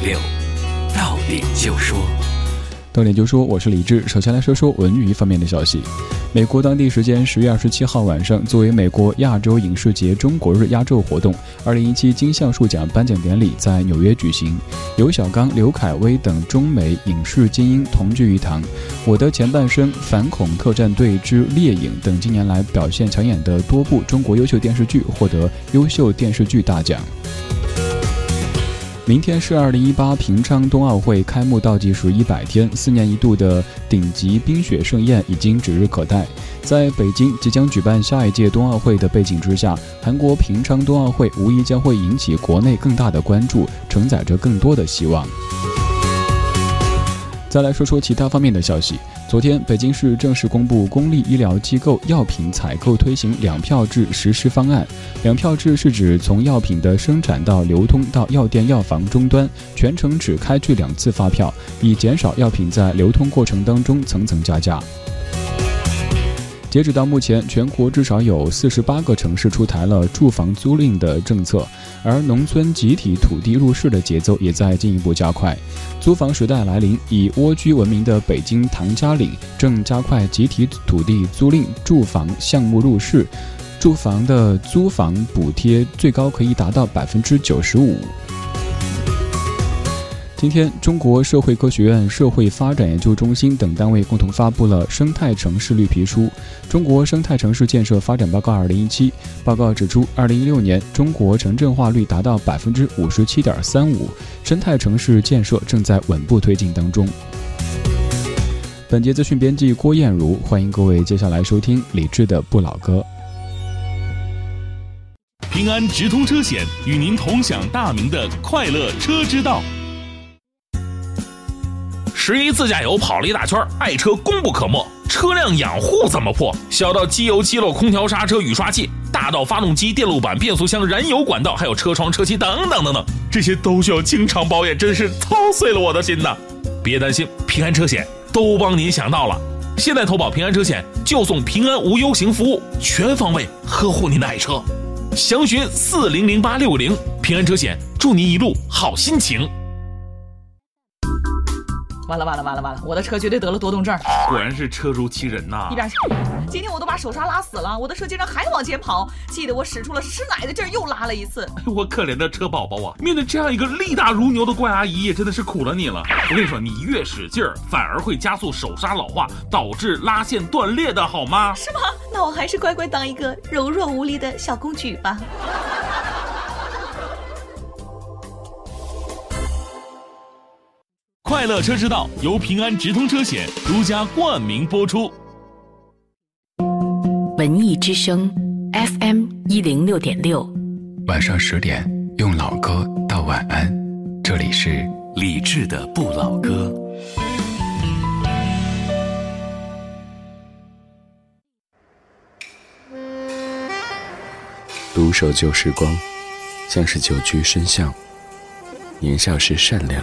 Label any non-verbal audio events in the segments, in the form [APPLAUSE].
六，到点就说。到点就说，我是李志。首先来说说文娱方面的消息。美国当地时间十月二十七号晚上，作为美国亚洲影视节中国日压轴活动，二零一七金像树奖颁奖典礼在纽约举行。刘小刚、刘恺威等中美影视精英同聚一堂。《我的前半生》《反恐特战队之猎影》等近年来表现抢眼的多部中国优秀电视剧获得优秀电视剧大奖。明天是二零一八平昌冬奥会开幕倒计时一百天，四年一度的顶级冰雪盛宴已经指日可待。在北京即将举办下一届冬奥会的背景之下，韩国平昌冬奥会无疑将会引起国内更大的关注，承载着更多的希望。再来说说其他方面的消息。昨天，北京市正式公布公立医疗机构药品采购推行两票制实施方案。两票制是指从药品的生产到流通到药店、药房终端，全程只开具两次发票，以减少药品在流通过程当中层层加价。截止到目前，全国至少有四十八个城市出台了住房租赁的政策，而农村集体土地入市的节奏也在进一步加快。租房时代来临，以蜗居闻名的北京唐家岭正加快集体土地租赁住房项目入市，住房的租房补贴最高可以达到百分之九十五。今天，中国社会科学院社会发展研究中心等单位共同发布了《生态城市绿皮书·中国生态城市建设发展报告（二零一七）》。报告指出，二零一六年中国城镇化率达到百分之五十七点三五，生态城市建设正在稳步推进当中。本节资讯编辑郭艳茹，欢迎各位接下来收听李志的不老歌。平安直通车险与您同享大明的快乐车之道。十一自驾游跑了一大圈，爱车功不可没。车辆养护怎么破？小到机油、机漏、空调、刹车、雨刷器，大到发动机、电路板、变速箱、燃油管道，还有车窗、车漆等等等等，这些都需要经常保养，真是操碎了我的心呐！别担心，平安车险都帮您想到了。现在投保平安车险就送平安无忧行服务，全方位呵护您的爱车。详询四零零八六零平安车险，祝您一路好心情。完了完了完了完了！我的车绝对得了多动症，果然是车如其人呐！一边去！今天我都把手刹拉死了，我的车竟然还往前跑，气得我使出了吃奶的劲儿又拉了一次。我可怜的车宝宝啊！面对这样一个力大如牛的怪阿姨，也真的是苦了你了。我跟你说，你越使劲儿，反而会加速手刹老化，导致拉线断裂的好吗？是吗？那我还是乖乖当一个柔弱无力的小公举吧。快乐车之道由平安直通车险独家冠名播出。文艺之声，FM 一零六点六，晚上十点用老歌道晚安。这里是李志的不老歌。独守旧时光，像是久居深巷。年少时善良。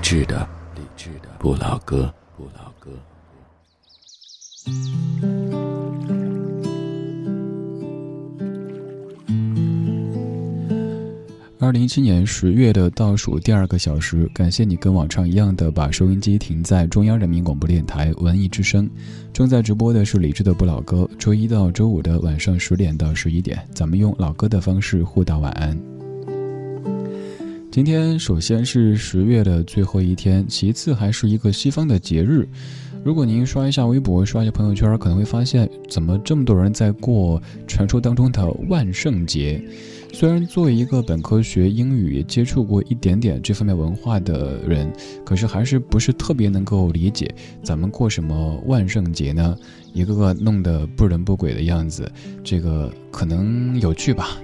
理智的，理智的不老歌，不老歌。二零一七年十月的倒数第二个小时，感谢你跟往常一样的把收音机停在中央人民广播电台文艺之声。正在直播的是理智的不老歌，周一到周五的晚上十点到十一点，咱们用老歌的方式互道晚安。今天首先是十月的最后一天，其次还是一个西方的节日。如果您刷一下微博、刷一下朋友圈，可能会发现怎么这么多人在过传说当中的万圣节。虽然作为一个本科学英语、接触过一点点这方面文化的人，可是还是不是特别能够理解咱们过什么万圣节呢？一个个弄得不人不鬼的样子，这个可能有趣吧。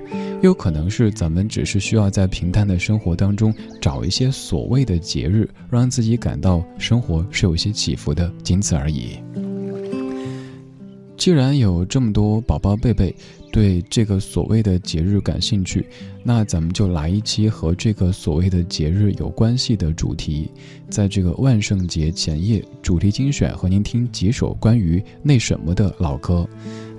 有可能是咱们只是需要在平淡的生活当中找一些所谓的节日，让自己感到生活是有些起伏的，仅此而已。既然有这么多宝宝贝贝对这个所谓的节日感兴趣，那咱们就来一期和这个所谓的节日有关系的主题。在这个万圣节前夜，主题精选和您听几首关于那什么的老歌。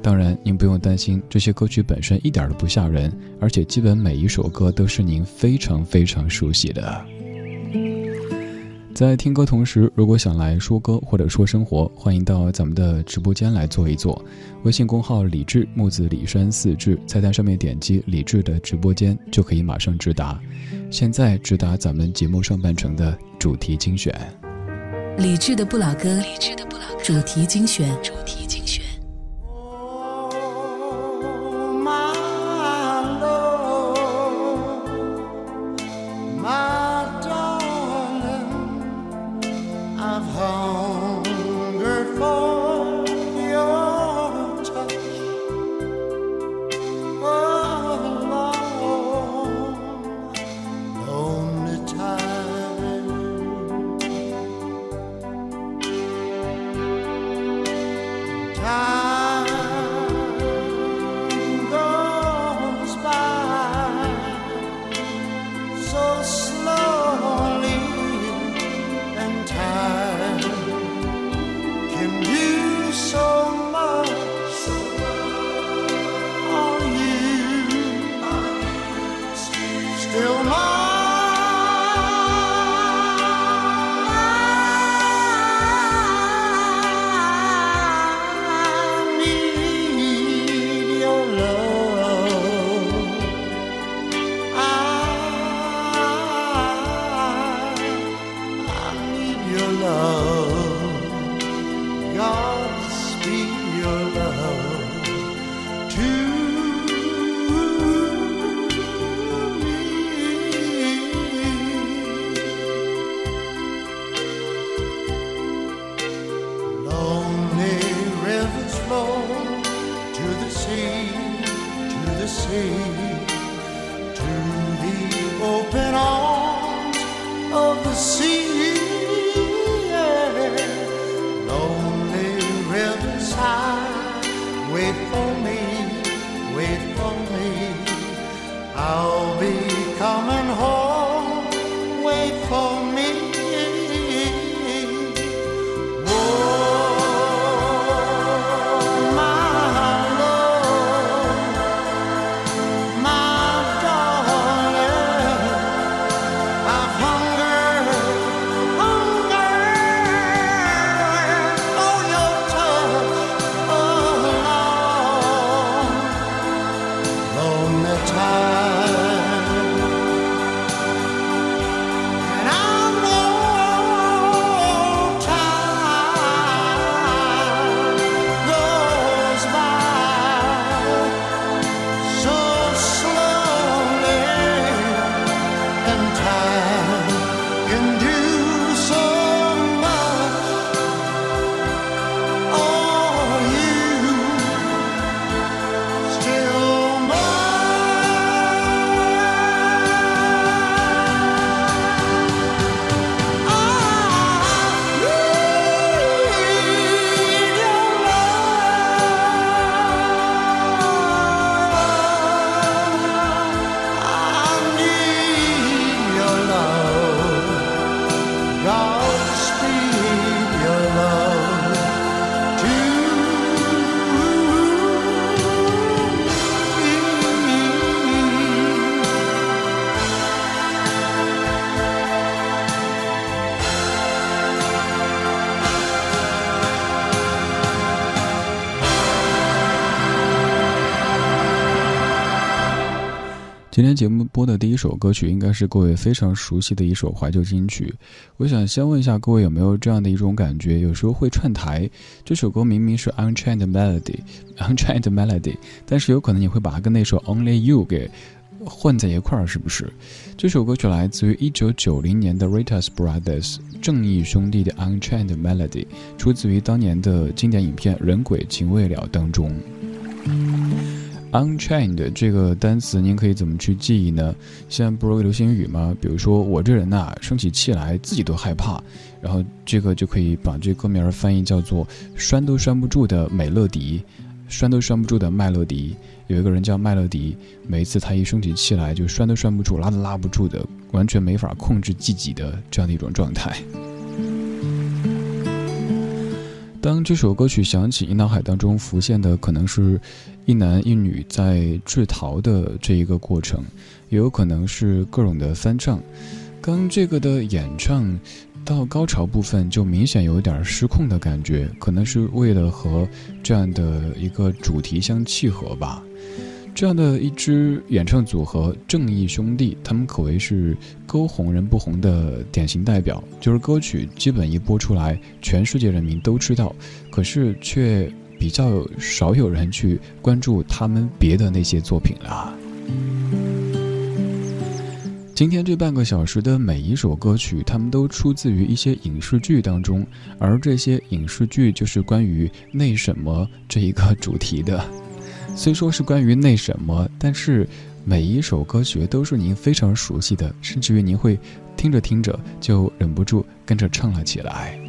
当然，您不用担心，这些歌曲本身一点都不吓人，而且基本每一首歌都是您非常非常熟悉的。在听歌同时，如果想来说歌或者说生活，欢迎到咱们的直播间来坐一坐。微信公号李志木子李山四志，菜单上面点击李志的直播间就可以马上直达。现在直达咱们节目上半程的主题精选。李志的不老歌，李志的不老歌主题精选。主题精选。the sea, to the sea, to the open arms of the sea. 今天节目播的第一首歌曲，应该是各位非常熟悉的一首怀旧金曲。我想先问一下各位，有没有这样的一种感觉？有时候会串台，这首歌明明是 Unchained Melody，Unchained Melody，但是有可能你会把它跟那首 Only You 给混在一块儿，是不是？这首歌曲来自于一九九零年的 Ritas Brothers 正义兄弟的 Unchained Melody，出自于当年的经典影片《人鬼情未了》当中。Unchained 这个单词，您可以怎么去记忆呢？现在不是流行语吗？比如说我这人呐，生起气来自己都害怕，然后这个就可以把这歌名翻译叫做“拴都拴不住的美乐迪”，拴都拴不住的麦乐迪。有一个人叫麦乐迪，每一次他一生起气来，就拴都拴不住，拉都拉不住的，完全没法控制自己的这样的一种状态。当这首歌曲响起，你脑海当中浮现的可能是，一男一女在制陶的这一个过程，也有可能是各种的翻唱。刚这个的演唱到高潮部分就明显有点失控的感觉，可能是为了和这样的一个主题相契合吧。这样的一支演唱组合正义兄弟，他们可谓是歌红人不红的典型代表。就是歌曲基本一播出来，全世界人民都知道，可是却比较少有人去关注他们别的那些作品了。今天这半个小时的每一首歌曲，他们都出自于一些影视剧当中，而这些影视剧就是关于那什么这一个主题的。虽说是关于那什么，但是每一首歌曲都是您非常熟悉的，甚至于您会听着听着就忍不住跟着唱了起来。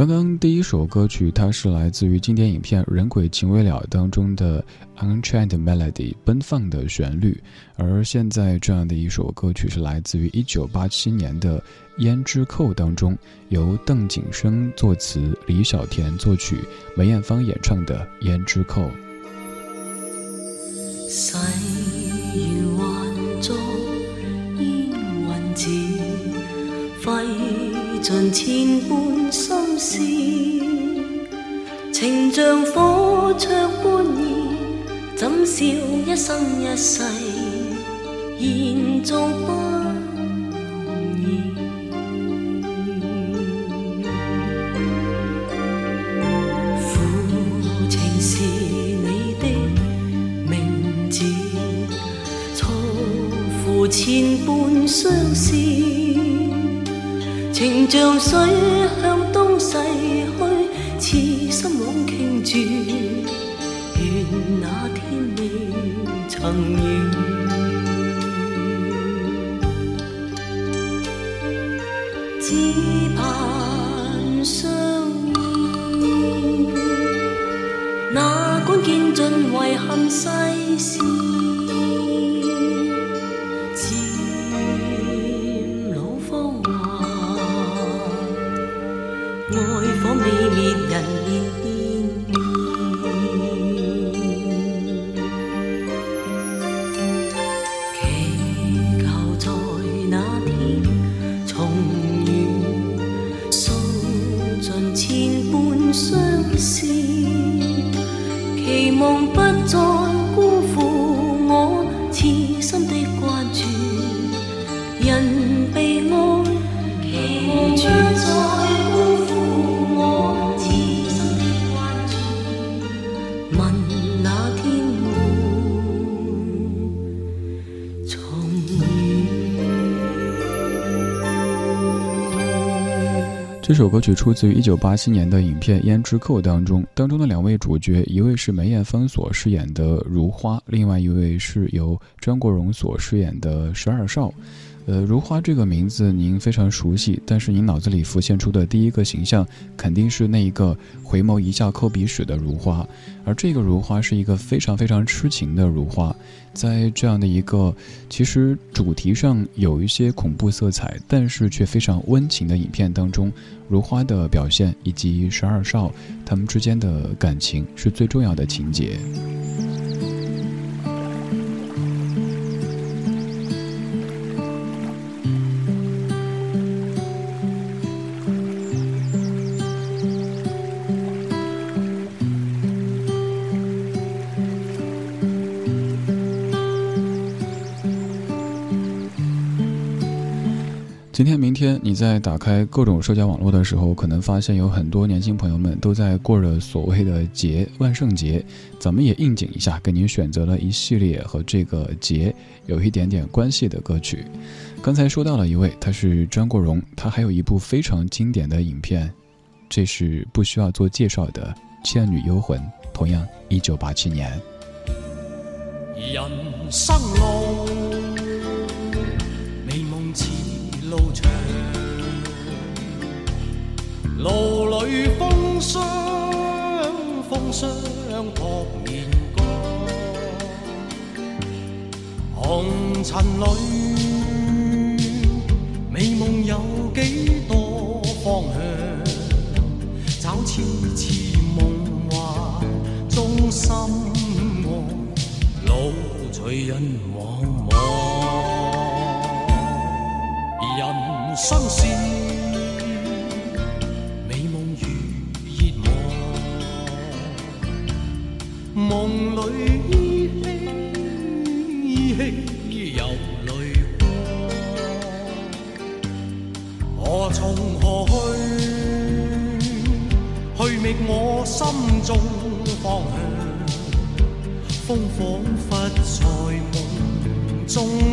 刚刚第一首歌曲，它是来自于经典影片《人鬼情未了》当中的《Unchained Melody》奔放的旋律，而现在这样的一首歌曲是来自于1987年的《胭脂扣》当中，由邓景生作词，李小田作曲，梅艳芳演唱的《胭脂扣》。尽千般心事，情像火灼般热，怎笑一生一世，延续不容易。负情是你的名字，错付千般相思。情像水向东逝去，痴心枉倾注，愿那天未曾遇，只盼相依。哪管见尽遗憾世事。祈求在那天重遇诉尽千般相思。这首歌曲出自于一九八七年的影片《胭脂扣》当中，当中的两位主角，一位是梅艳芳所饰演的如花，另外一位是由张国荣所饰演的十二少。呃，如花这个名字您非常熟悉，但是您脑子里浮现出的第一个形象，肯定是那一个回眸一笑抠鼻屎的如花，而这个如花是一个非常非常痴情的如花。在这样的一个其实主题上有一些恐怖色彩，但是却非常温情的影片当中，如花的表现以及十二少他们之间的感情是最重要的情节。天、你在打开各种社交网络的时候，可能发现有很多年轻朋友们都在过着所谓的节，万圣节。咱们也应景一下，给您选择了一系列和这个节有一点点关系的歌曲。刚才说到了一位，他是张国荣，他还有一部非常经典的影片，这是不需要做介绍的《倩女幽魂》，同样一九八七年。人生路，风霜，风霜扑面干，红尘里，美梦有几多方向？找痴痴梦幻中心。随人茫茫，人生是风仿佛在梦中。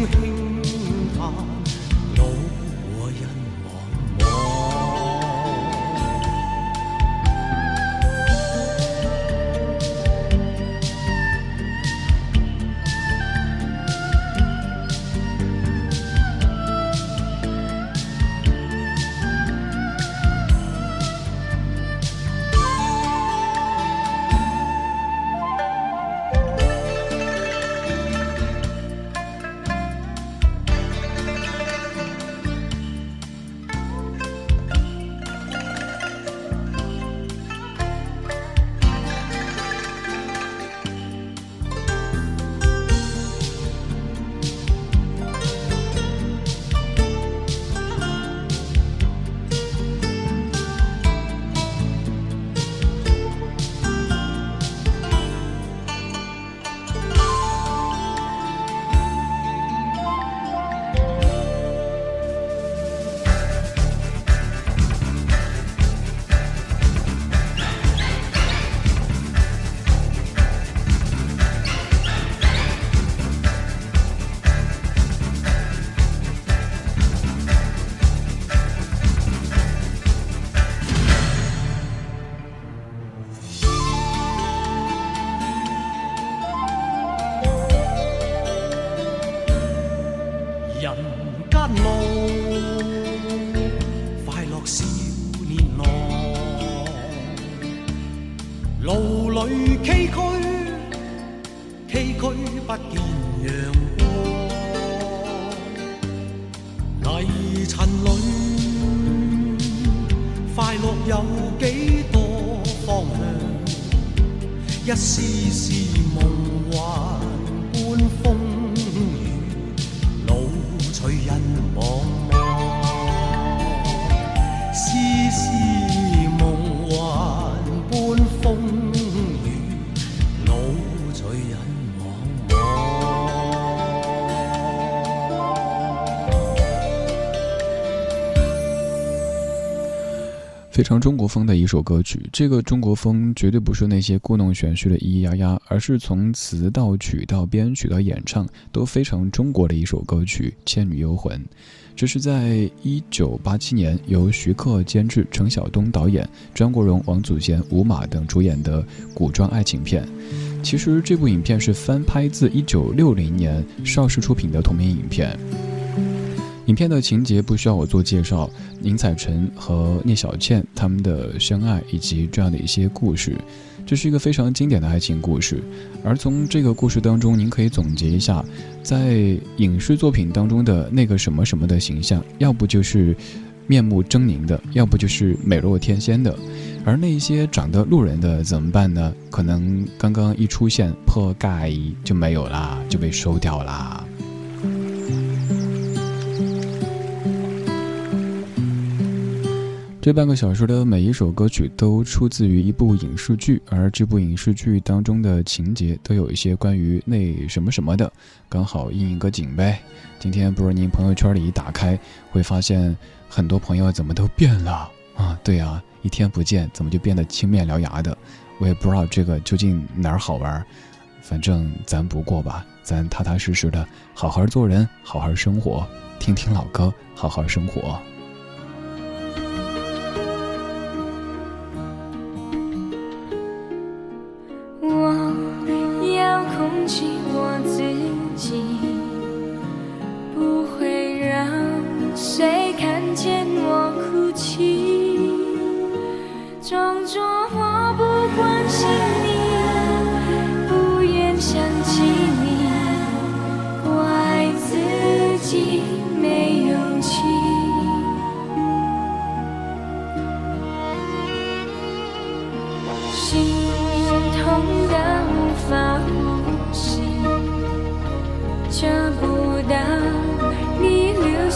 常中国风的一首歌曲，这个中国风绝对不是那些故弄玄虚的咿咿呀呀，而是从词到曲到编曲到演唱都非常中国的一首歌曲《倩女幽魂》。这是在一九八七年由徐克监制、程晓东导演、张国荣、王祖贤、吴马等主演的古装爱情片。其实这部影片是翻拍自一九六零年邵氏出品的同名影片。影片的情节不需要我做介绍，宁采臣和聂小倩他们的相爱以及这样的一些故事，这是一个非常经典的爱情故事。而从这个故事当中，您可以总结一下，在影视作品当中的那个什么什么的形象，要不就是面目狰狞的，要不就是美若天仙的，而那些长得路人的怎么办呢？可能刚刚一出现破盖就没有啦，就被收掉啦。这半个小时的每一首歌曲都出自于一部影视剧，而这部影视剧当中的情节都有一些关于那什么什么的，刚好应一个景呗。今天不是您朋友圈里一打开，会发现很多朋友怎么都变了啊？对呀，一天不见，怎么就变得青面獠牙的？我也不知道这个究竟哪儿好玩，反正咱不过吧，咱踏踏实实的好好做人，好好生活，听听老歌，好好生活。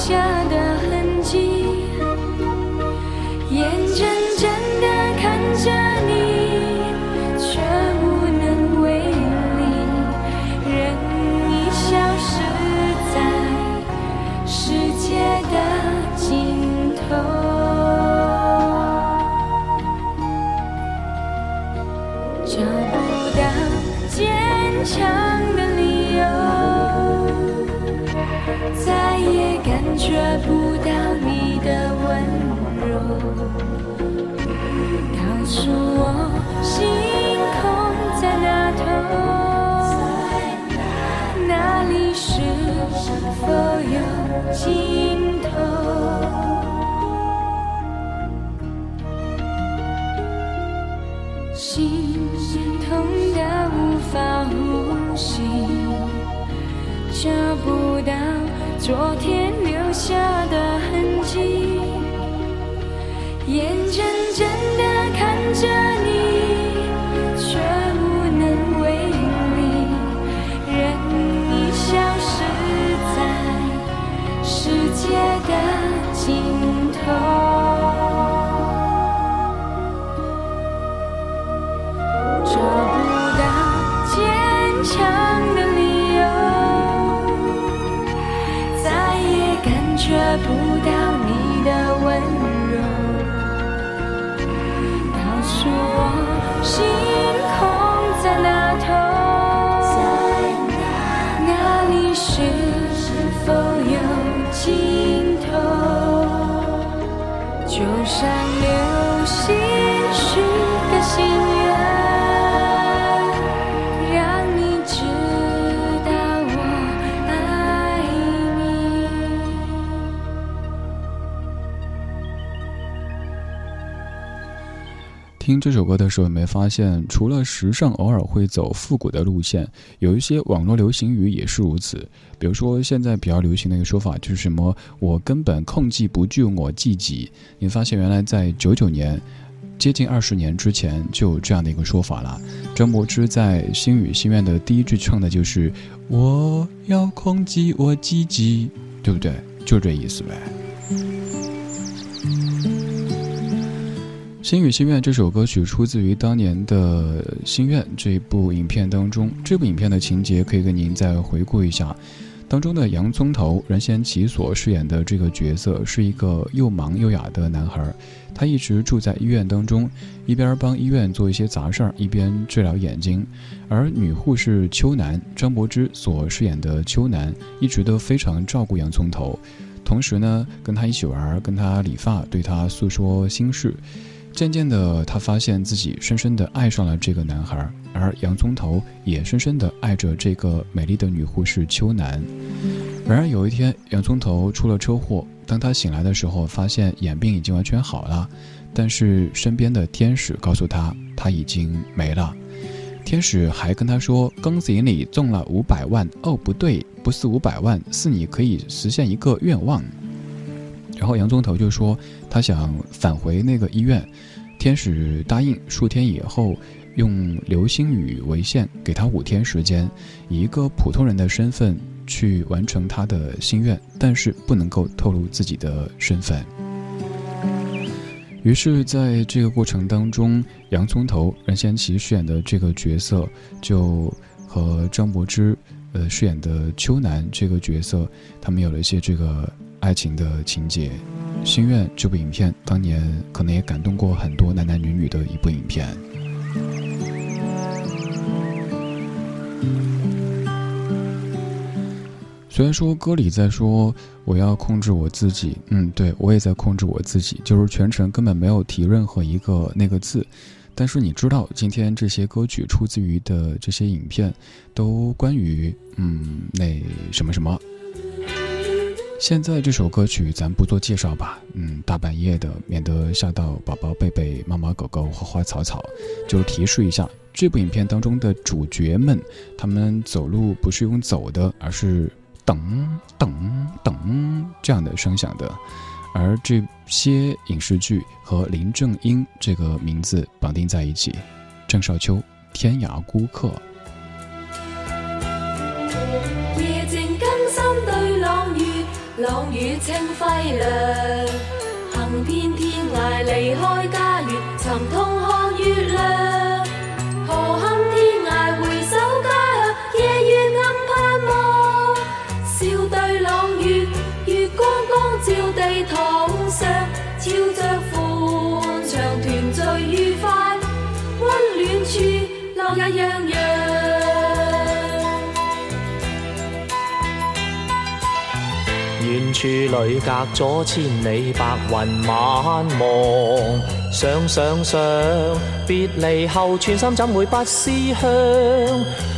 你听这首歌的时候，有没有发现，除了时尚偶尔会走复古的路线，有一些网络流行语也是如此。比如说，现在比较流行的一个说法就是什么“我根本控制不住我自己”。你发现原来在九九年，接近二十年之前就有这样的一个说法了。张柏芝在《心语心愿》的第一句唱的就是“我要控制我自己”，对不对？就这意思呗。《心语心愿》这首歌曲出自于当年的《心愿》这部影片当中。这部影片的情节可以跟您再回顾一下。当中的洋葱头任贤齐所饰演的这个角色是一个又忙又哑的男孩，他一直住在医院当中，一边帮医院做一些杂事儿，一边治疗眼睛。而女护士秋楠，张柏芝所饰演的秋楠，一直都非常照顾洋葱头，同时呢，跟他一起玩，跟他理发，对他诉说心事。渐渐的，他发现自己深深的爱上了这个男孩，而洋葱头也深深的爱着这个美丽的女护士秋楠。然而有一天，洋葱头出了车祸，当他醒来的时候，发现眼病已经完全好了，但是身边的天使告诉他，他已经没了。天使还跟他说：“恭喜你中了五百万。”哦，不对，不是五百万，是你可以实现一个愿望。然后洋葱头就说他想返回那个医院，天使答应数天以后用流星雨为限，给他五天时间，以一个普通人的身份去完成他的心愿，但是不能够透露自己的身份。于是，在这个过程当中，洋葱头任贤齐饰演的这个角色就和张柏芝呃饰演的秋楠这个角色，他们有了一些这个爱情的情节。《心愿》这部影片当年可能也感动过很多男男女女的一部影片。虽然说歌里在说我要控制我自己，嗯，对我也在控制我自己，就是全程根本没有提任何一个那个字。但是你知道，今天这些歌曲出自于的这些影片，都关于嗯那什么什么。现在这首歌曲咱不做介绍吧，嗯，大半夜的，免得吓到宝宝、贝贝、猫猫、狗狗、花花草草。就提示一下，这部影片当中的主角们，他们走路不是用走的，而是噔噔噔这样的声响的。而这些影视剧和林正英这个名字绑定在一起，郑少秋《天涯孤客》。朗雨清辉亮，行遍天涯离开家。處裏隔咗千里，白雲晚望。想想想，別離後，全心怎會不思鄉？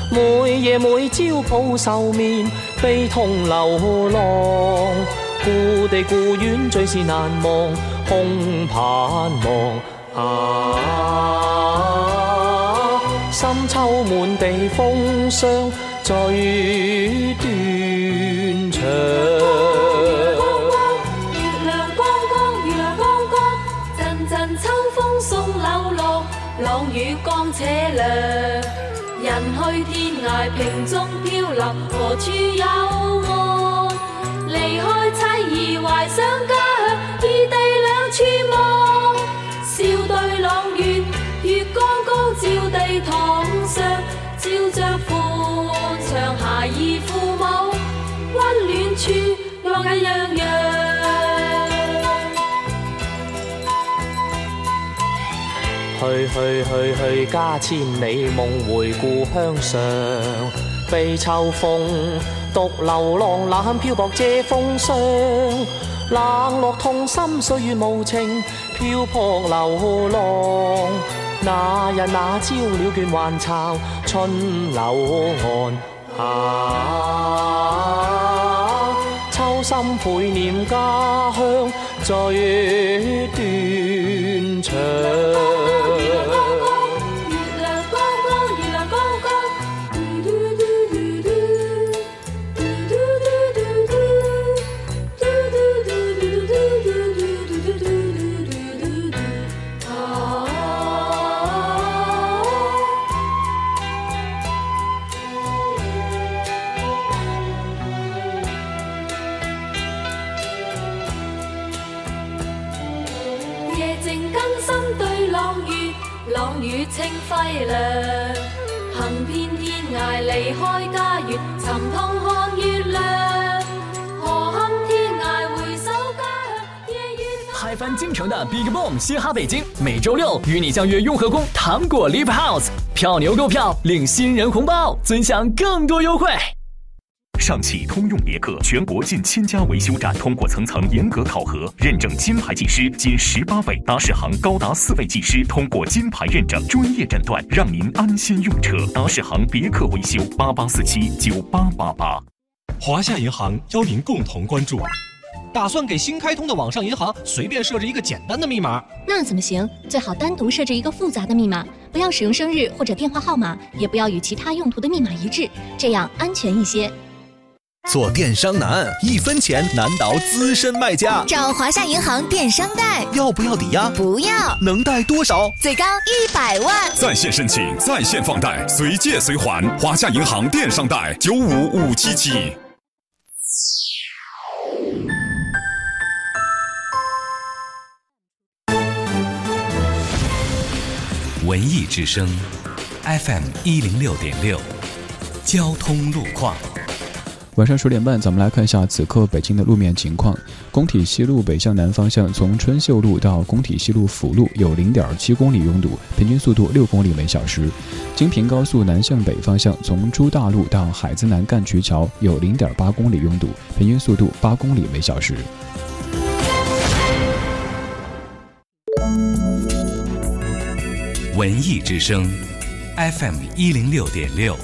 每夜每朝抱愁眠，悲痛流浪。故地故园最是難忘，空盼望。啊，深秋滿地風霜，最斷腸。人去天涯，萍踪飘泊，何处有我？离开妻儿，怀想家乡。去去去家千里，夢回故鄉上。被秋風獨流浪，冷漂泊借風霜。冷落痛心，岁月無情，漂泊流浪。那日那朝鳥倦還巢，春柳岸。啊，秋心倍念家鄉，最斷腸。輝亮。行遍天涯離開家園，尋痛看月亮。何堪天涯回首家，夜月嗨翻京城的 Big Boom 嘻哈北京，每周六与你相约雍和宫糖果 Live House，票牛购票领新人红包，尊享更多优惠。上汽通用别克全国近千家维修站通过层层严格考核，认证金牌技师仅十八位，达世行高达四位技师通过金牌认证，专业诊断，让您安心用车。达世行别克维修八八四七九八八八。华夏银行邀您共同关注。打算给新开通的网上银行随便设置一个简单的密码，那怎么行？最好单独设置一个复杂的密码，不要使用生日或者电话号码，也不要与其他用途的密码一致，这样安全一些。做电商难，一分钱难倒资深卖家。找华夏银行电商贷，要不要抵押？不要。能贷多少？最高一百万。在线申请，在线放贷，随借随还。华夏银行电商贷九五五七七。文艺之声，FM 一零六点六，交通路况。晚上十点半，咱们来看一下此刻北京的路面情况。工体西路北向南方向，从春秀路到工体西路辅路有零点七公里拥堵，平均速度六公里每小时。京平高速南向北方向，从朱大路到海子南干渠桥有零点八公里拥堵，平均速度八公里每小时。文艺之声，FM 一零六点六，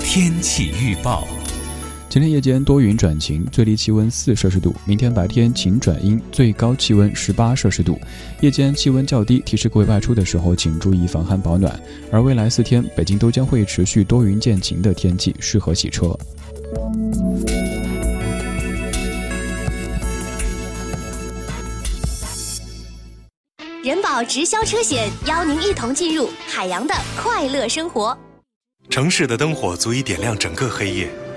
天气预报。今天夜间多云转晴，最低气温四摄氏度；明天白天晴转阴，最高气温十八摄氏度。夜间气温较低，提示各位外出的时候请注意防寒保暖。而未来四天，北京都将会持续多云见晴的天气，适合洗车。人保直销车险邀您一同进入海洋的快乐生活。城市的灯火足以点亮整个黑夜，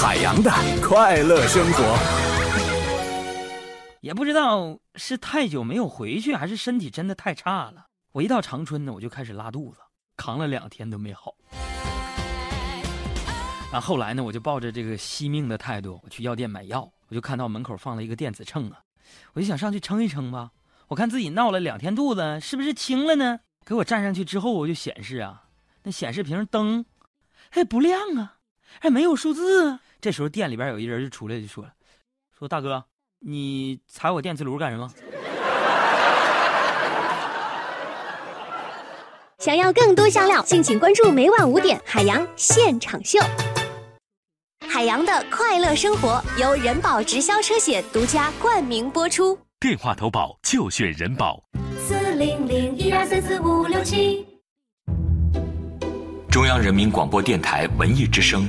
海洋的快乐生活。也不知道是太久没有回去，还是身体真的太差了。我一到长春呢，我就开始拉肚子，扛了两天都没好。然后后来呢，我就抱着这个惜命的态度，我去药店买药，我就看到门口放了一个电子秤啊，我就想上去称一称吧，我看自己闹了两天肚子，是不是轻了呢？给我站上去之后，我就显示啊，那显示屏灯，哎不亮啊，还没有数字啊。这时候店里边有一人就出来就说了，说大哥。你踩我电磁炉干什么？[LAUGHS] 想要更多香料，敬请关注每晚五点海洋现场秀。海洋的快乐生活由人保直销车险独家冠名播出。电话投保就选人保。四零零一二三四五六七。中央人民广播电台文艺之声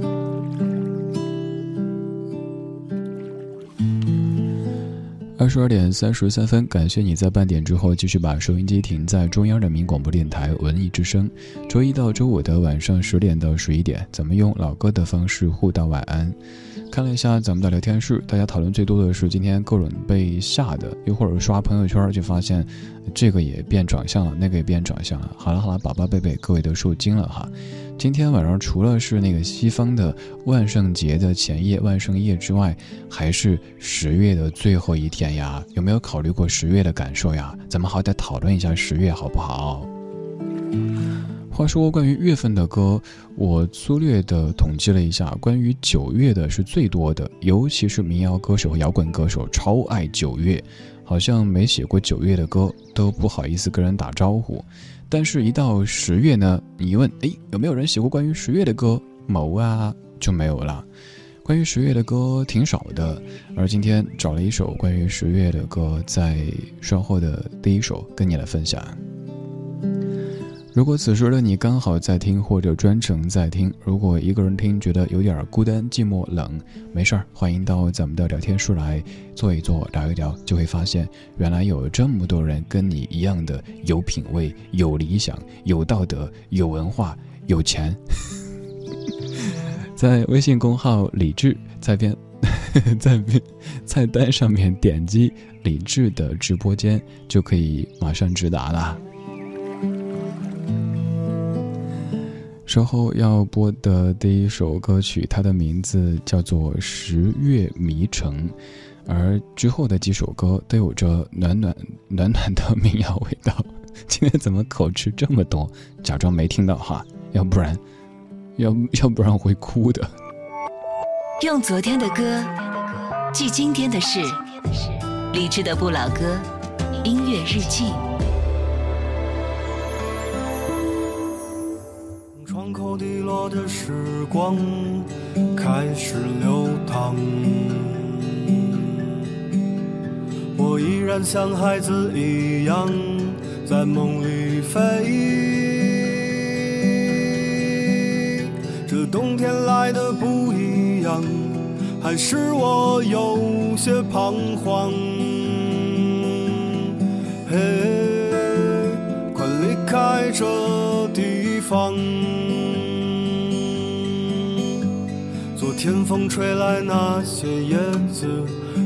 二十二点三十三分，感谢你在半点之后继续把收音机停在中央人民广播电台文艺之声。周一到周五的晚上十点到十一点，咱们用老歌的方式互道晚安。看了一下咱们的聊天室，大家讨论最多的是今天各种被吓的，又或者刷朋友圈就发现这个也变长相了，那个也变长相了。好了好了，宝宝贝贝，各位都受惊了哈。今天晚上除了是那个西方的万圣节的前夜万圣夜之外，还是十月的最后一天呀。有没有考虑过十月的感受呀？咱们好歹讨论一下十月好不好？话说关于月份的歌，我粗略的统计了一下，关于九月的是最多的，尤其是民谣歌手和摇滚歌手超爱九月，好像没写过九月的歌都不好意思跟人打招呼。但是，一到十月呢，你一问，哎，有没有人写过关于十月的歌？某啊，就没有了。关于十月的歌挺少的，而今天找了一首关于十月的歌，在稍后的第一首跟你来分享。如果此时的你刚好在听，或者专程在听，如果一个人听觉得有点孤单、寂寞、冷，没事儿，欢迎到咱们的聊天室来坐一坐、聊一聊，就会发现原来有这么多人跟你一样的有品位、有理想、有道德、有文化、有钱。在微信公号“李智”在边，在边菜单上面点击“李智”的直播间，就可以马上直达了。稍后要播的第一首歌曲，它的名字叫做《十月迷城》，而之后的几首歌都有着暖暖 [LAUGHS] 暖暖的民谣味道。今天怎么口吃这么多？假装没听到哈，[LAUGHS] 要不然，要要不然会哭的。用昨天的歌记今天的事，理智的不老歌，音乐日记。我的时光开始流淌，我依然像孩子一样在梦里飞。这冬天来的不一样，还是我有些彷徨。嘿，快离开这地方。天风吹来，那些叶子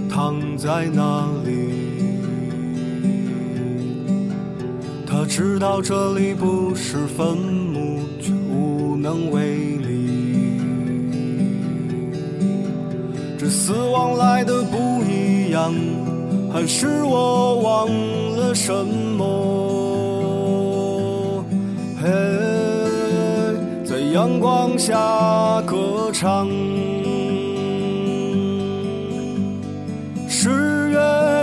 躺在那里。他知道这里不是坟墓，却无能为力。这死亡来的不一样，还是我忘了什么？嘿，阳光下歌唱。十月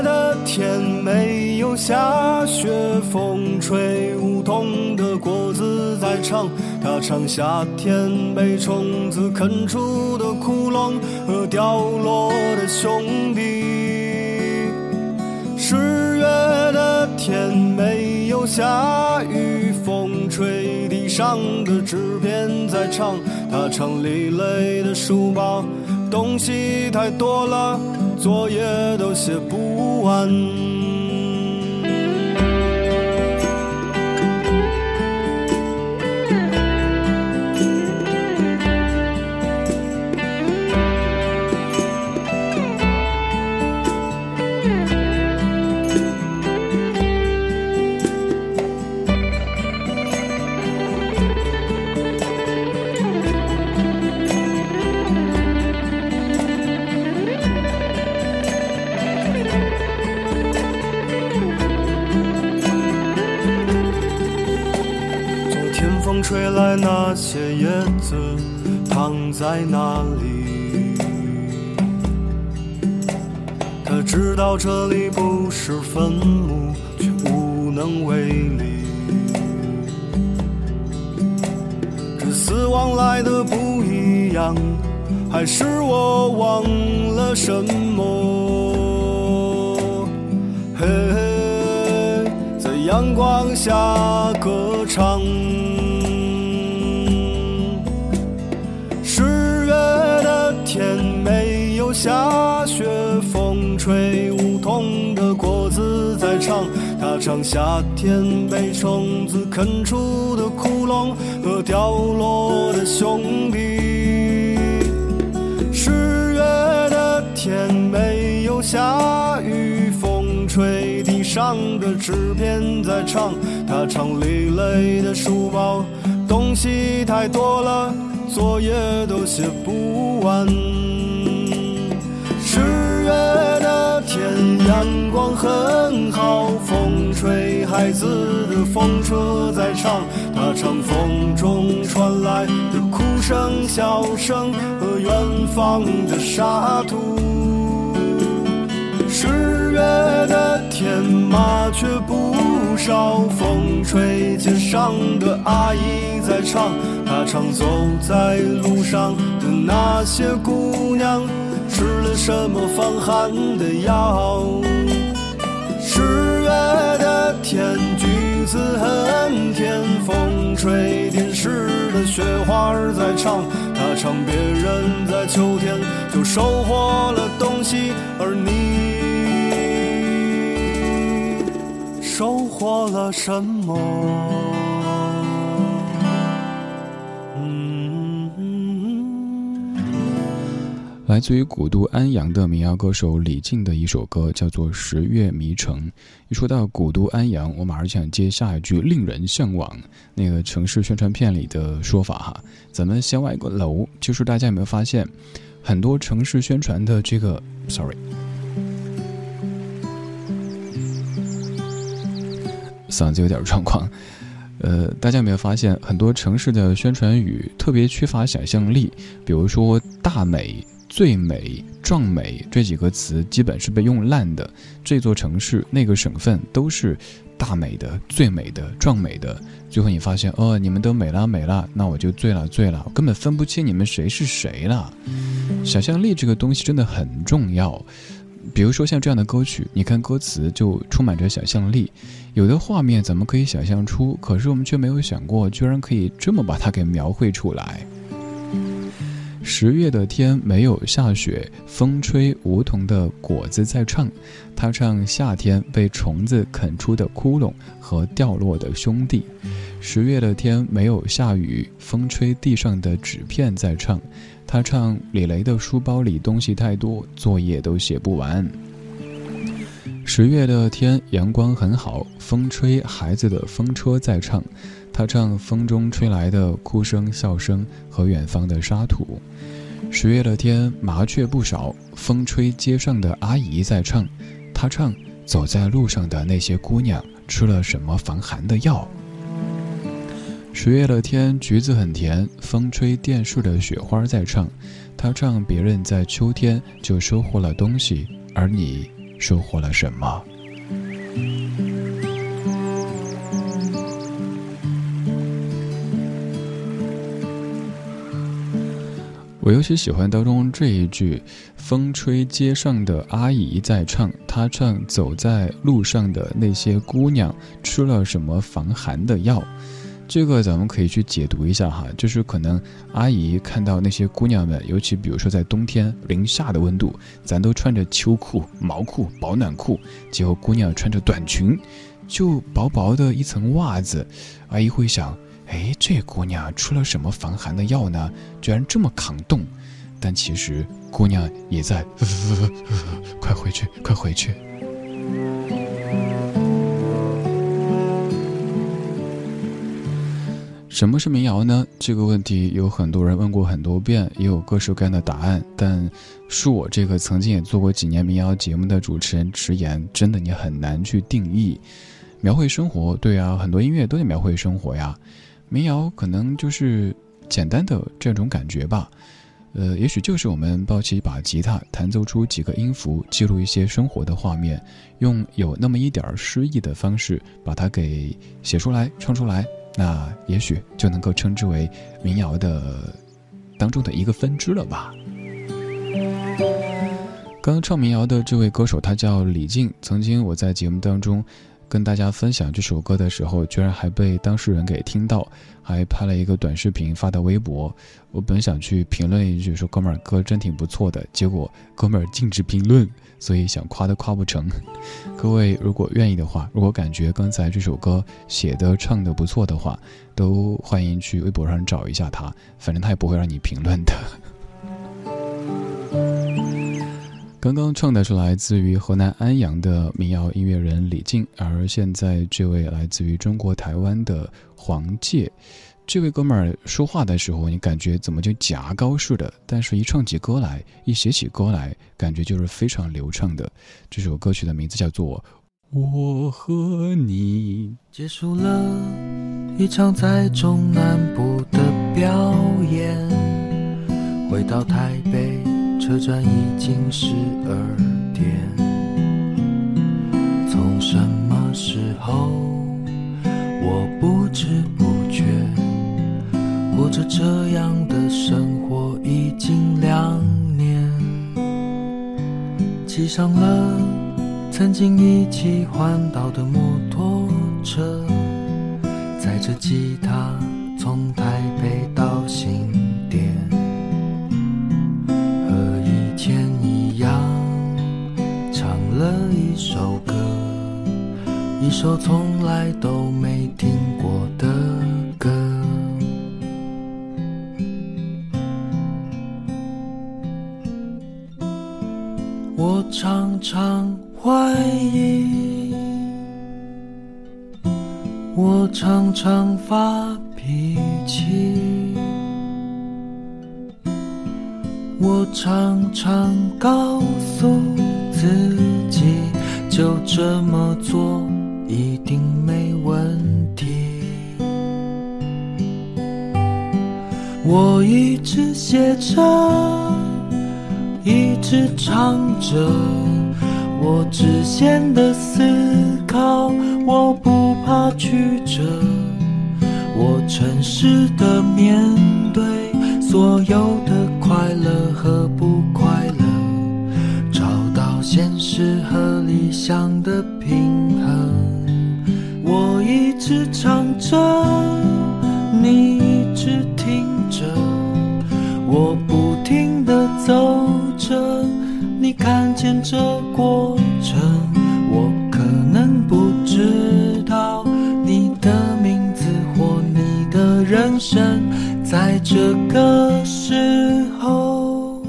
的天没有下雪，风吹梧桐的果子在唱，它唱夏天被虫子啃出的窟窿和掉落的兄弟。十月的天没有下雨，风吹上的纸片在唱，他唱累累的书包，东西太多了，作业都写不完。来，那些叶子躺在那里。他知道这里不是坟墓，却无能为力。这死亡来的不一样，还是我忘了什么？嘿，在阳光下歌唱。下雪，风吹梧桐的果子在唱，它唱夏天被虫子啃出的窟窿和掉落的兄弟。十月的天没有下雨，风吹地上的纸片在唱，它唱累累的书包，东西太多了，作业都写不完。十月的天，阳光很好，风吹孩子的风车在唱，它唱风中传来的哭声、笑声和远方的沙土。十月的天，麻雀不少，风吹街上的阿姨在唱，她唱走在路上的那些姑娘吃了什么防寒的药。十月的天，橘子很甜，风吹电视的雪花儿在唱，他唱别人在秋天就收获了东西，而你收获了什么？来自于古都安阳的民谣歌手李静的一首歌，叫做《十月迷城》。一说到古都安阳，我马上想接下一句“令人向往”。那个城市宣传片里的说法哈，咱们先外个楼，就是大家有没有发现，很多城市宣传的这个，sorry，嗓子有点状况。呃，大家有没有发现，很多城市的宣传语特别缺乏想象力？比如说“大美”。最美、壮美这几个词基本是被用烂的。这座城市、那个省份都是大美的、最美的、壮美的。最后你发现，哦，你们都美了美了，那我就醉了醉了，我根本分不清你们谁是谁了。想象力这个东西真的很重要。比如说像这样的歌曲，你看歌词就充满着想象力，有的画面咱们可以想象出，可是我们却没有想过，居然可以这么把它给描绘出来。十月的天没有下雪，风吹梧桐的果子在唱，他唱夏天被虫子啃出的窟窿和掉落的兄弟。十月的天没有下雨，风吹地上的纸片在唱，他唱李雷的书包里东西太多，作业都写不完。十月的天阳光很好，风吹孩子的风车在唱，他唱风中吹来的哭声、笑声和远方的沙土。十月的天，麻雀不少，风吹街上的阿姨在唱，她唱走在路上的那些姑娘吃了什么防寒的药。十月的天，橘子很甜，风吹电视的雪花在唱，他唱别人在秋天就收获了东西，而你收获了什么？我尤其喜欢当中这一句：“风吹街上的阿姨在唱，她唱走在路上的那些姑娘吃了什么防寒的药。”这个咱们可以去解读一下哈，就是可能阿姨看到那些姑娘们，尤其比如说在冬天零下的温度，咱都穿着秋裤、毛裤、保暖裤，结果姑娘穿着短裙，就薄薄的一层袜子，阿姨会想。哎，这姑娘吃了什么防寒的药呢？居然这么抗冻，但其实姑娘也在，[LAUGHS] 快回去，快回去。什么是民谣呢？这个问题有很多人问过很多遍，也有各式各样的答案。但恕我这个曾经也做过几年民谣节目的主持人直言，真的你很难去定义。描绘生活，对啊，很多音乐都得描绘生活呀。民谣可能就是简单的这种感觉吧，呃，也许就是我们抱起一把吉他，弹奏出几个音符，记录一些生活的画面，用有那么一点诗意的方式把它给写出来、唱出来，那也许就能够称之为民谣的当中的一个分支了吧。刚刚唱民谣的这位歌手，他叫李静，曾经我在节目当中。跟大家分享这首歌的时候，居然还被当事人给听到，还拍了一个短视频发到微博。我本想去评论一句说“哥们儿歌真挺不错的”，结果哥们儿禁止评论，所以想夸都夸不成。[LAUGHS] 各位如果愿意的话，如果感觉刚才这首歌写的唱的不错的话，都欢迎去微博上找一下他，反正他也不会让你评论的。[LAUGHS] 刚刚唱的是来自于河南安阳的民谣音乐人李静，而现在这位来自于中国台湾的黄玠，这位哥们儿说话的时候，你感觉怎么就夹高似的？但是一唱起歌来，一写起歌来，感觉就是非常流畅的。这首歌曲的名字叫做《我和你》。结束了一场在中南部的表演，回到台北。车站已经十二点，从什么时候，我不知不觉过着这样的生活已经两年，骑上了曾经一起环岛的摩托车，载着吉他从台北到新店。一首从来都没听我常常怀疑，我常常发脾气，我常常告诉自己就这么做。一定没问题。我一直写着，一直唱着，我直线的思考，我不怕曲折，我诚实的面对所有的快乐和不快乐，找到现实。和理想的平衡。我一直唱着，你这过程。我可能不知道你的名字或你的人生，在这个时候，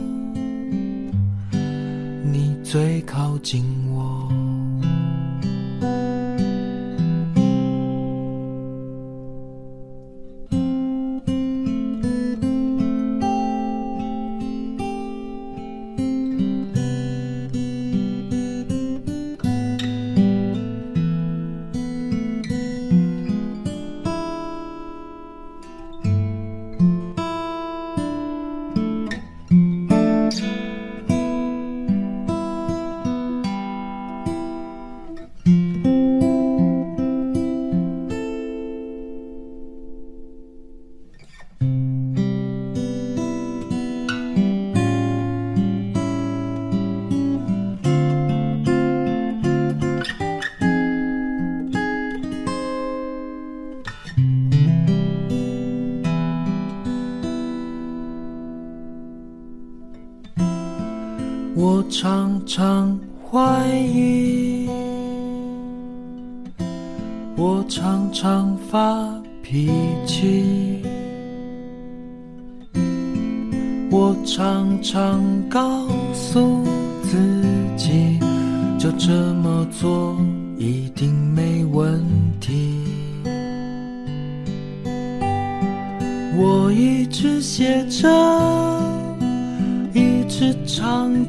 你最靠近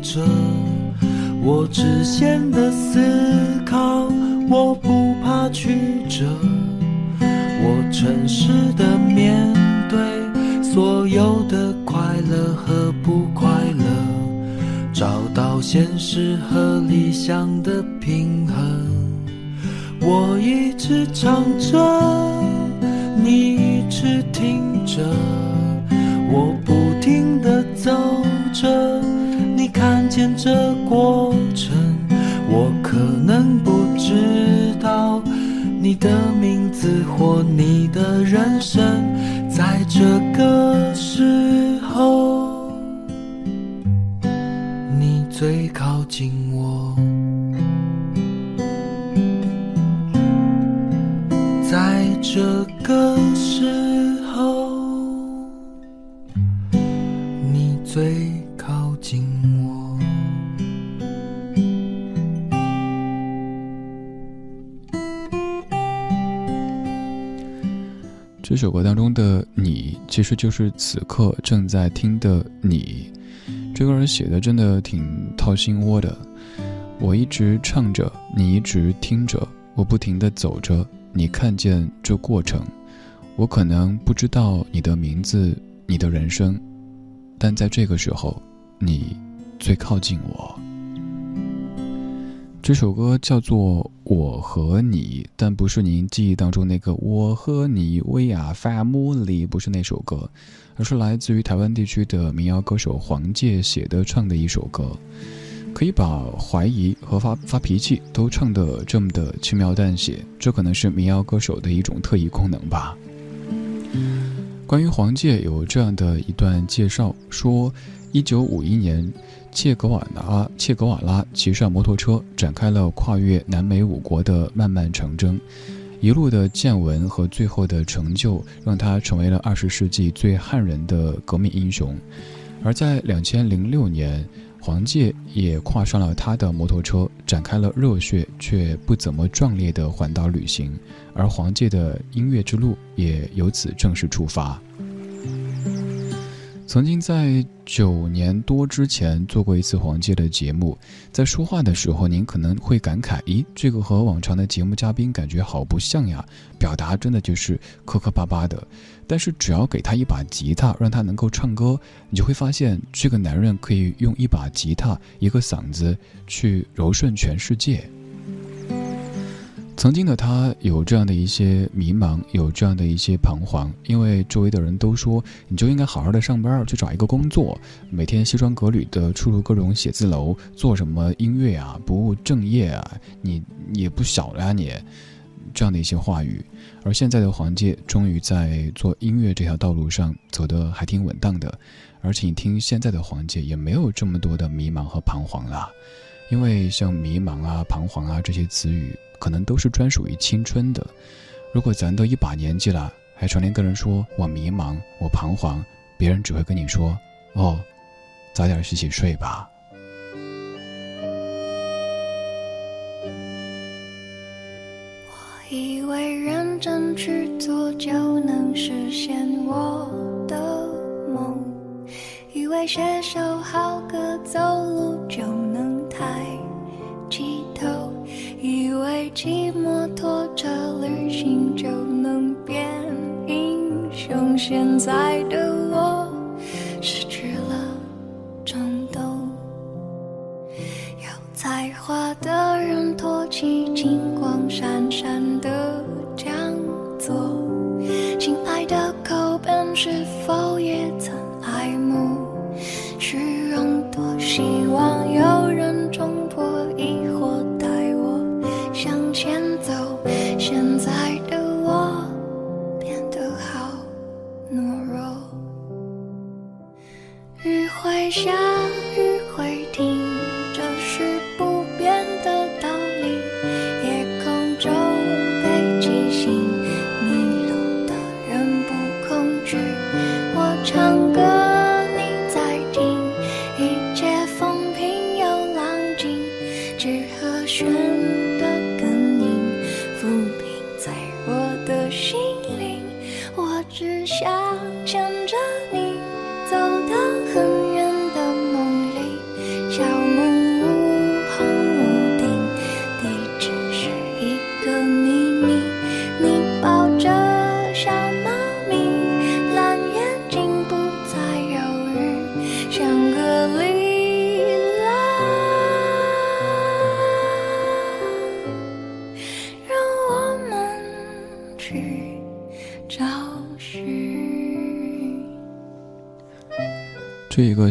着我直线的思考，我不怕曲折，我诚实的面对所有的快乐和不快乐，找到现实和理想的平衡。我一直唱着，你一直听着，我不停地走。着，见这过程，我可能不知道你的名字或你的人生，在这个时候，你最靠近首歌当中的你，其实就是此刻正在听的你。这歌写的真的挺掏心窝的。我一直唱着，你一直听着，我不停的走着，你看见这过程。我可能不知道你的名字，你的人生，但在这个时候。你最靠近我。这首歌叫做《我和你》，但不是您记忆当中那个“我和你 We are family”，不是那首歌，而是来自于台湾地区的民谣歌手黄玠写的唱的一首歌。可以把怀疑和发发脾气都唱得这么的轻描淡写，这可能是民谣歌手的一种特异功能吧。关于黄玠有这样的一段介绍说。一九五一年，切格瓦拉切格瓦拉骑上摩托车，展开了跨越南美五国的漫漫长征。一路的见闻和最后的成就，让他成为了二十世纪最撼人的革命英雄。而在两千零六年，黄玠也跨上了他的摩托车，展开了热血却不怎么壮烈的环岛旅行。而黄玠的音乐之路也由此正式出发。曾经在九年多之前做过一次黄玠的节目，在说话的时候，您可能会感慨：咦，这个和往常的节目嘉宾感觉好不像呀，表达真的就是磕磕巴巴的。但是只要给他一把吉他，让他能够唱歌，你就会发现，这个男人可以用一把吉他、一个嗓子去柔顺全世界。曾经的他有这样的一些迷茫，有这样的一些彷徨，因为周围的人都说，你就应该好好的上班，去找一个工作，每天西装革履的出入各种写字楼，做什么音乐啊，不务正业啊，你也不小了呀你，这样的一些话语。而现在的黄玠终于在做音乐这条道路上走得还挺稳当的，而且你听现在的黄玠也没有这么多的迷茫和彷徨了，因为像迷茫啊、彷徨啊这些词语。可能都是专属于青春的。如果咱都一把年纪了，还常年跟人说我迷茫、我彷徨，别人只会跟你说：“哦，早点洗洗睡吧。”我以为人认真去做就能实现我的梦，以为写首好歌、走路就能抬起头。以为骑摩托车旅行就能变英雄，现在的我失去了冲动。有才华的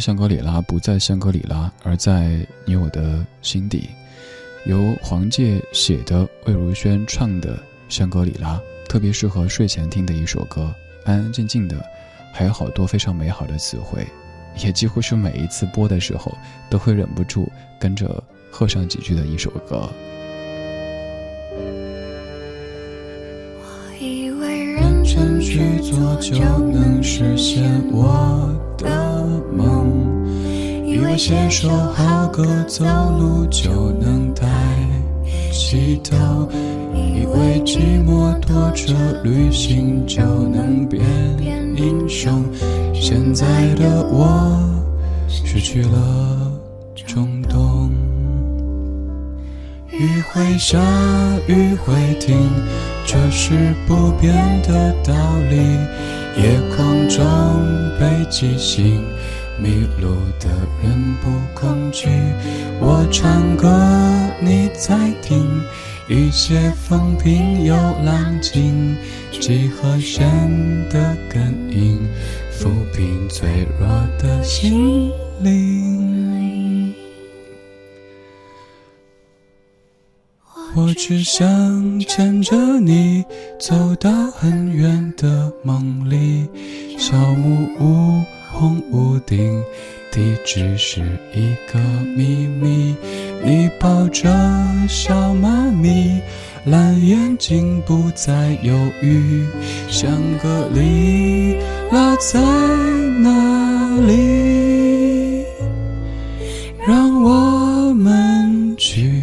香格里拉不在香格里拉，而在你我的心底。由黄玠写的，魏如萱唱的《香格里拉》，特别适合睡前听的一首歌，安安静静的，还有好多非常美好的词汇，也几乎是每一次播的时候都会忍不住跟着喝上几句的一首歌。我以为认真去做就能实现我。写首好歌、走路就能抬起头，以为骑摩托车旅行就能变英雄。现在的我失去了冲动，雨会下，雨会停，这是不变的道理。夜空中北极星。迷路的人不恐惧，我唱歌你在听，一切风平又浪静，几和弦的根音，抚平脆弱的心灵。我只想牵着你走到很远的梦里，小木屋。红屋顶，地址是一个秘密。你抱着小妈咪，蓝眼睛不再犹豫。香格里拉在哪里？让我们去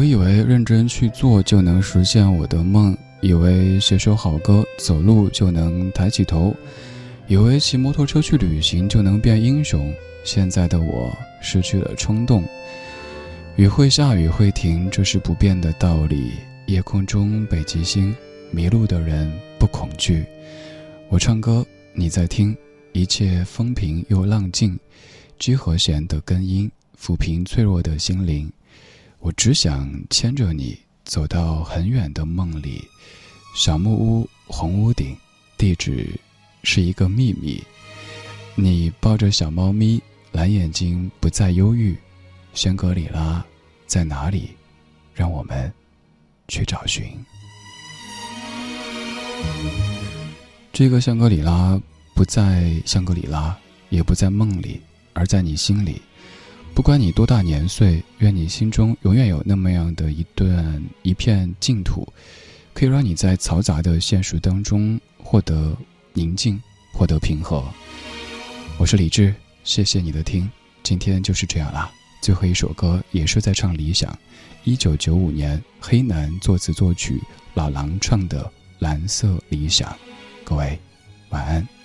我以为认真去做就能实现我的梦，以为写首好歌、走路就能抬起头，以为骑摩托车去旅行就能变英雄。现在的我失去了冲动。雨会下，雨会停，这是不变的道理。夜空中北极星，迷路的人不恐惧。我唱歌，你在听，一切风平又浪静，G 和弦的根音，抚平脆弱的心灵。我只想牵着你走到很远的梦里。小木屋，红屋顶，地址是一个秘密。你抱着小猫咪，蓝眼睛不再忧郁。香格里拉在哪里？让我们去找寻。这个香格里拉不在香格里拉，也不在梦里，而在你心里。不管你多大年岁，愿你心中永远有那么样的一段一片净土，可以让你在嘈杂的现实当中获得宁静，获得平和。我是李志，谢谢你的听，今天就是这样啦。最后一首歌也是在唱理想，一九九五年黑男作词作曲，老狼唱的《蓝色理想》。各位晚安。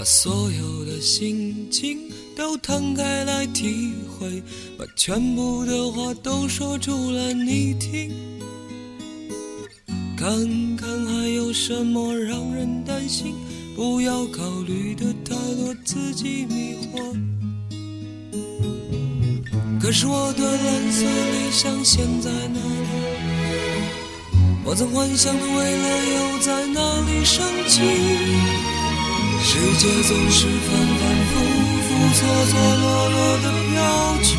把所有的心情都摊开来体会，把全部的话都说出来你听，看看还有什么让人担心，不要考虑的太多，自己迷惑。可是我的蓝色理想现在哪里？我曾幻想的未来又在哪里升起？世界总是反反复复、错错落落的飘去，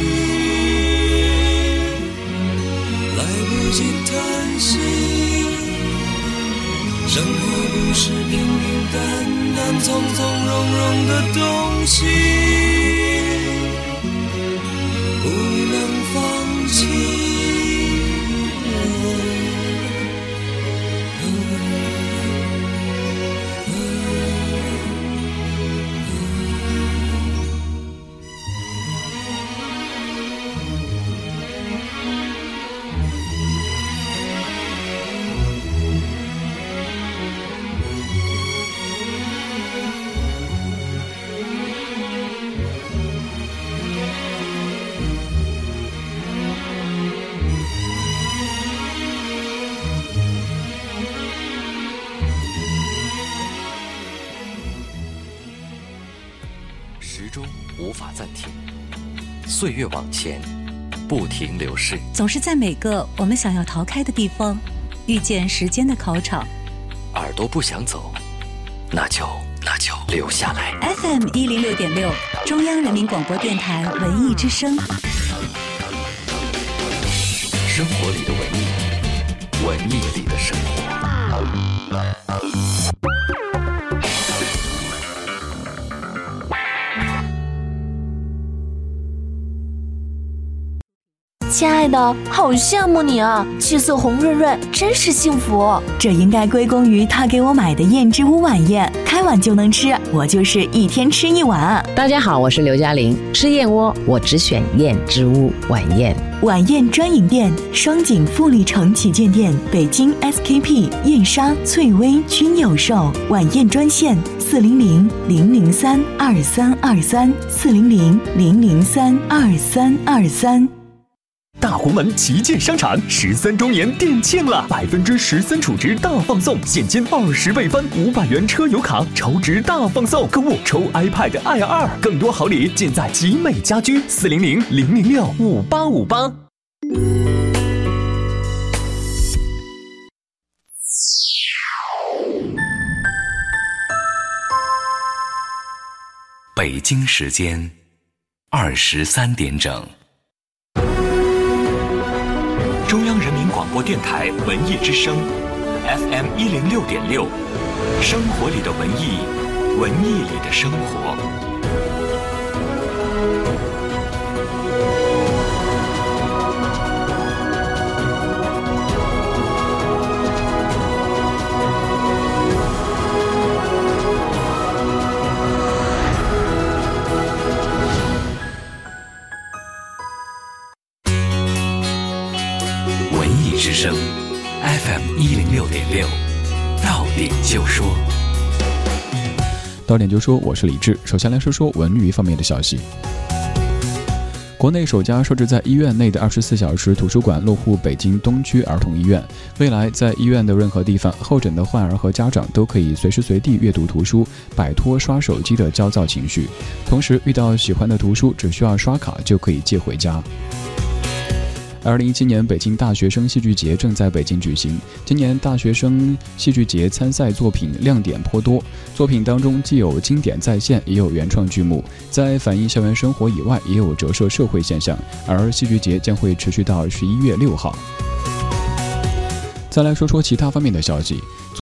来不及叹息。生活不是平平淡淡、从从容容的东西，岁月往前，不停流逝，总是在每个我们想要逃开的地方，遇见时间的考场。耳朵不想走，那就那就留下来。FM 一零六点六，中央人民广播电台文艺之声。生活里的文艺，文艺里的生活。亲爱的，好羡慕你啊，气色红润润，真是幸福。这应该归功于他给我买的燕之屋晚宴，开碗就能吃，我就是一天吃一碗。大家好，我是刘嘉玲，吃燕窝我只选燕之屋晚宴。晚宴专营店：双井富力城旗舰店、北京 SKP、燕莎、翠微均有售。晚宴专线：四零零零零三二三二三，四零零零零三二三二三。大红门旗舰商场十三周年店庆了，百分之十三储值大放送，现金二十倍翻，五百元车油卡超值大放送，购物抽 iPad Air 二，更多好礼尽在集美家居，四零零零零六五八五八。北京时间二十三点整。广播电台文艺之声，FM 一零六点六，生活里的文艺，文艺里的生活。FM 一零六点六，到点就说，到点就说，我是李志。首先来说说文娱方面的消息。国内首家设置在医院内的二十四小时图书馆落户北京东区儿童医院。未来在医院的任何地方，候诊的患儿和家长都可以随时随地阅读图书，摆脱刷手机的焦躁情绪。同时，遇到喜欢的图书，只需要刷卡就可以借回家。二零一七年北京大学生戏剧节正在北京举行。今年大学生戏剧节参赛作品亮点颇多，作品当中既有经典再现，也有原创剧目，在反映校园生活以外，也有折射社会现象。而戏剧节将会持续到十一月六号。再来说说其他方面的消息。